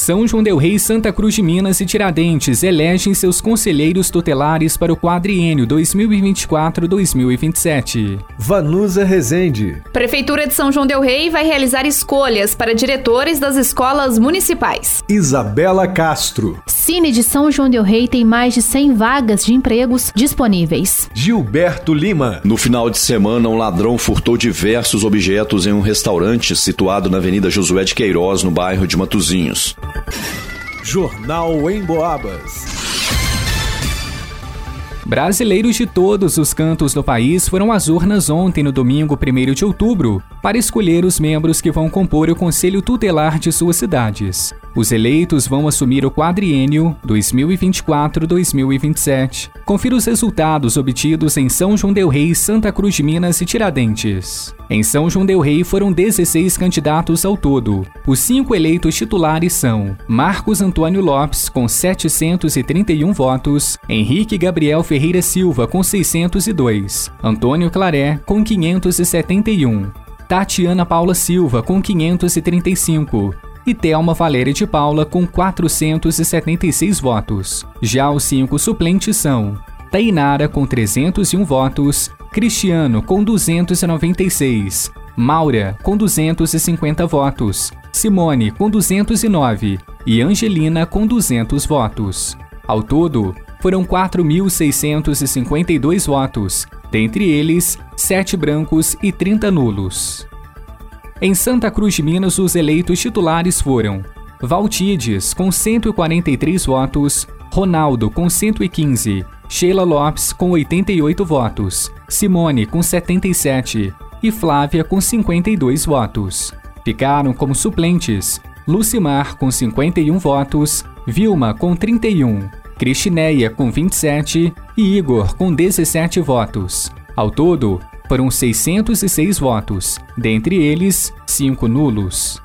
São João Del Rei, Santa Cruz de Minas e Tiradentes elegem seus conselheiros tutelares para o quadriênio 2024-2027. Vanusa Rezende. Prefeitura de São João Del Rei vai realizar escolhas para diretores das escolas municipais. Isabela Castro. Cine de São João Del Rei tem mais de 100 vagas de empregos disponíveis. Gilberto Lima. No final de semana, um ladrão furtou diversos objetos em um restaurante situado na Avenida Josué de Queiroz, no bairro de Matozinhos. Jornal em Boabas. Brasileiros de todos os cantos do país foram às urnas ontem, no domingo 1 de outubro, para escolher os membros que vão compor o Conselho Tutelar de suas cidades. Os eleitos vão assumir o quadriênio 2024-2027. Confira os resultados obtidos em São João del Rei, Santa Cruz de Minas e Tiradentes. Em São João del Rei foram 16 candidatos ao todo. Os cinco eleitos titulares são Marcos Antônio Lopes, com 731 votos, Henrique Gabriel Ferreira Silva, com 602, Antônio Claré, com 571, Tatiana Paula Silva, com 535, e Thelma Valéria de Paula com 476 votos. Já os cinco suplentes são Tainara com 301 votos, Cristiano com 296, Maura com 250 votos, Simone com 209 e Angelina com 200 votos. Ao todo, foram 4.652 votos, dentre eles, 7 brancos e 30 nulos. Em Santa Cruz de Minas, os eleitos titulares foram Valtides, com 143 votos, Ronaldo, com 115, Sheila Lopes, com 88 votos, Simone, com 77 e Flávia, com 52 votos. Ficaram como suplentes Lucimar, com 51 votos, Vilma, com 31, Cristineia, com 27 e Igor, com 17 votos. Ao todo, foram 606 votos, dentre eles, 5 nulos.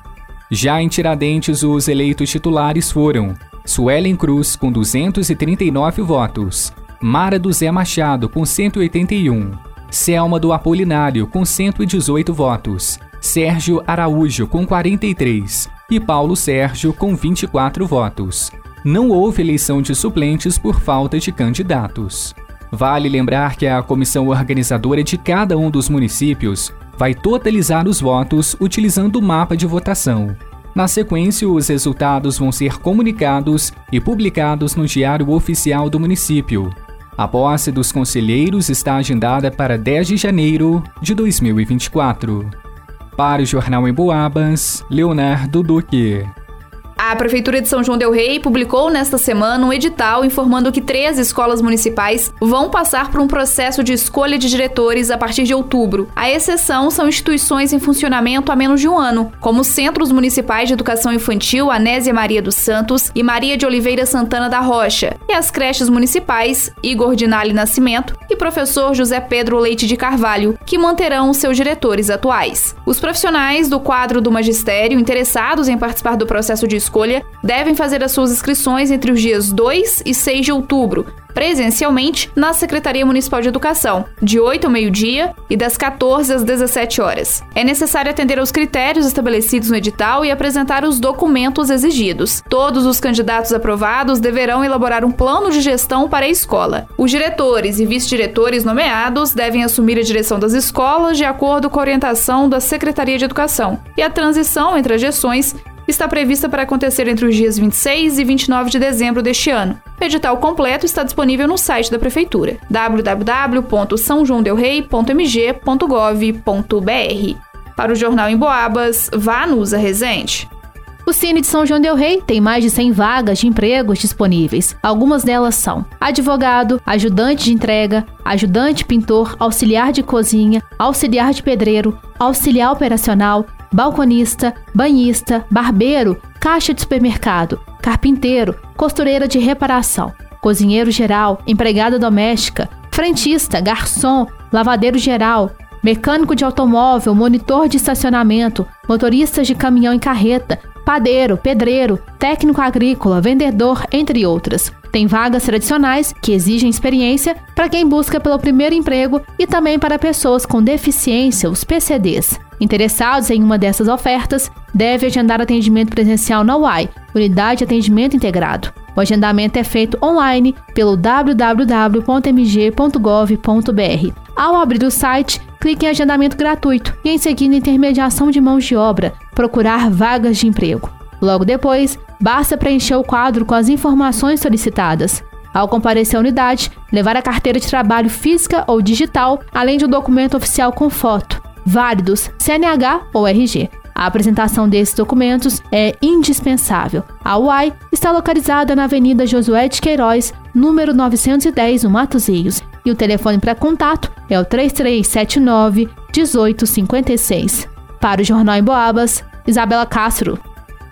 Já em Tiradentes, os eleitos titulares foram Suelen Cruz, com 239 votos, Mara do Zé Machado, com 181, Selma do Apolinário, com 118 votos, Sérgio Araújo, com 43 e Paulo Sérgio, com 24 votos. Não houve eleição de suplentes por falta de candidatos. Vale lembrar que a comissão organizadora de cada um dos municípios vai totalizar os votos utilizando o mapa de votação. Na sequência, os resultados vão ser comunicados e publicados no Diário Oficial do município. A posse dos conselheiros está agendada para 10 de janeiro de 2024. Para o Jornal em Boabas, Leonardo Duque. A Prefeitura de São João Del Rei publicou nesta semana um edital informando que três escolas municipais vão passar por um processo de escolha de diretores a partir de outubro. A exceção são instituições em funcionamento há menos de um ano, como os Centros Municipais de Educação Infantil Anésia Maria dos Santos e Maria de Oliveira Santana da Rocha, e as creches municipais Igor Dinali Nascimento e Professor José Pedro Leite de Carvalho, que manterão seus diretores atuais. Os profissionais do quadro do magistério interessados em participar do processo de escolha devem fazer as suas inscrições entre os dias 2 e 6 de outubro, presencialmente na Secretaria Municipal de Educação, de 8 ao meio-dia e das 14 às 17 horas. É necessário atender aos critérios estabelecidos no edital e apresentar os documentos exigidos. Todos os candidatos aprovados deverão elaborar um plano de gestão para a escola. Os diretores e vice-diretores nomeados devem assumir a direção das escolas de acordo com a orientação da Secretaria de Educação. E a transição entre as gestões está prevista para acontecer entre os dias 26 e 29 de dezembro deste ano. O edital completo está disponível no site da Prefeitura www.sãojoaodelrei.mg.gov.br. Para o Jornal em Boabas, Vanusa Rezende. O Cine de São João del Rei tem mais de 100 vagas de empregos disponíveis. Algumas delas são advogado, ajudante de entrega, ajudante pintor, auxiliar de cozinha, auxiliar de pedreiro, auxiliar operacional, balconista, banhista, barbeiro, caixa de supermercado, carpinteiro, costureira de reparação, cozinheiro geral, empregada doméstica, frentista, garçom, lavadeiro geral, mecânico de automóvel, monitor de estacionamento, motoristas de caminhão e carreta, padeiro, pedreiro, técnico agrícola, vendedor, entre outras. Tem vagas tradicionais que exigem experiência para quem busca pelo primeiro emprego e também para pessoas com deficiência, os PCDs. Interessados em uma dessas ofertas, deve agendar atendimento presencial na UAI, Unidade de Atendimento Integrado. O agendamento é feito online pelo www.mg.gov.br. Ao abrir o site, clique em agendamento gratuito e em seguida intermediação de mãos de obra, procurar vagas de emprego. Logo depois, basta preencher o quadro com as informações solicitadas. Ao comparecer à unidade, levar a carteira de trabalho física ou digital, além de um documento oficial com foto, válidos CNH ou RG. A apresentação desses documentos é indispensável. A UAI está localizada na Avenida Josué de Queiroz, número 910, no Matozinhos, e o telefone para contato é o 3379 1856. Para o Jornal em Boabas, Isabela Castro.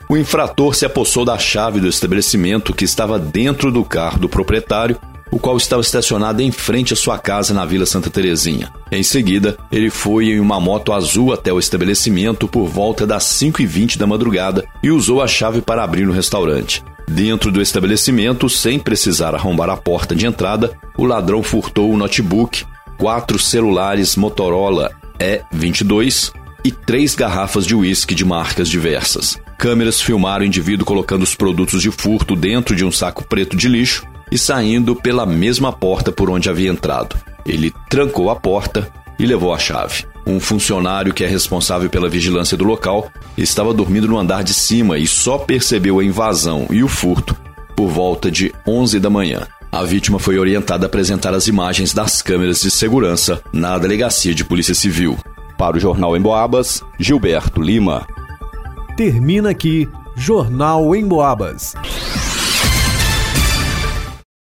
O infrator se apossou da chave do estabelecimento que estava dentro do carro do proprietário o qual estava estacionado em frente à sua casa na Vila Santa Terezinha. Em seguida, ele foi em uma moto azul até o estabelecimento por volta das 5h20 da madrugada e usou a chave para abrir o restaurante. Dentro do estabelecimento, sem precisar arrombar a porta de entrada, o ladrão furtou o notebook, quatro celulares Motorola E22 e três garrafas de uísque de marcas diversas. Câmeras filmaram o indivíduo colocando os produtos de furto dentro de um saco preto de lixo e saindo pela mesma porta por onde havia entrado. Ele trancou a porta e levou a chave. Um funcionário que é responsável pela vigilância do local estava dormindo no andar de cima e só percebeu a invasão e o furto por volta de 11 da manhã. A vítima foi orientada a apresentar as imagens das câmeras de segurança na delegacia de Polícia Civil. Para o Jornal em Boabas, Gilberto Lima. Termina aqui Jornal em Boabas.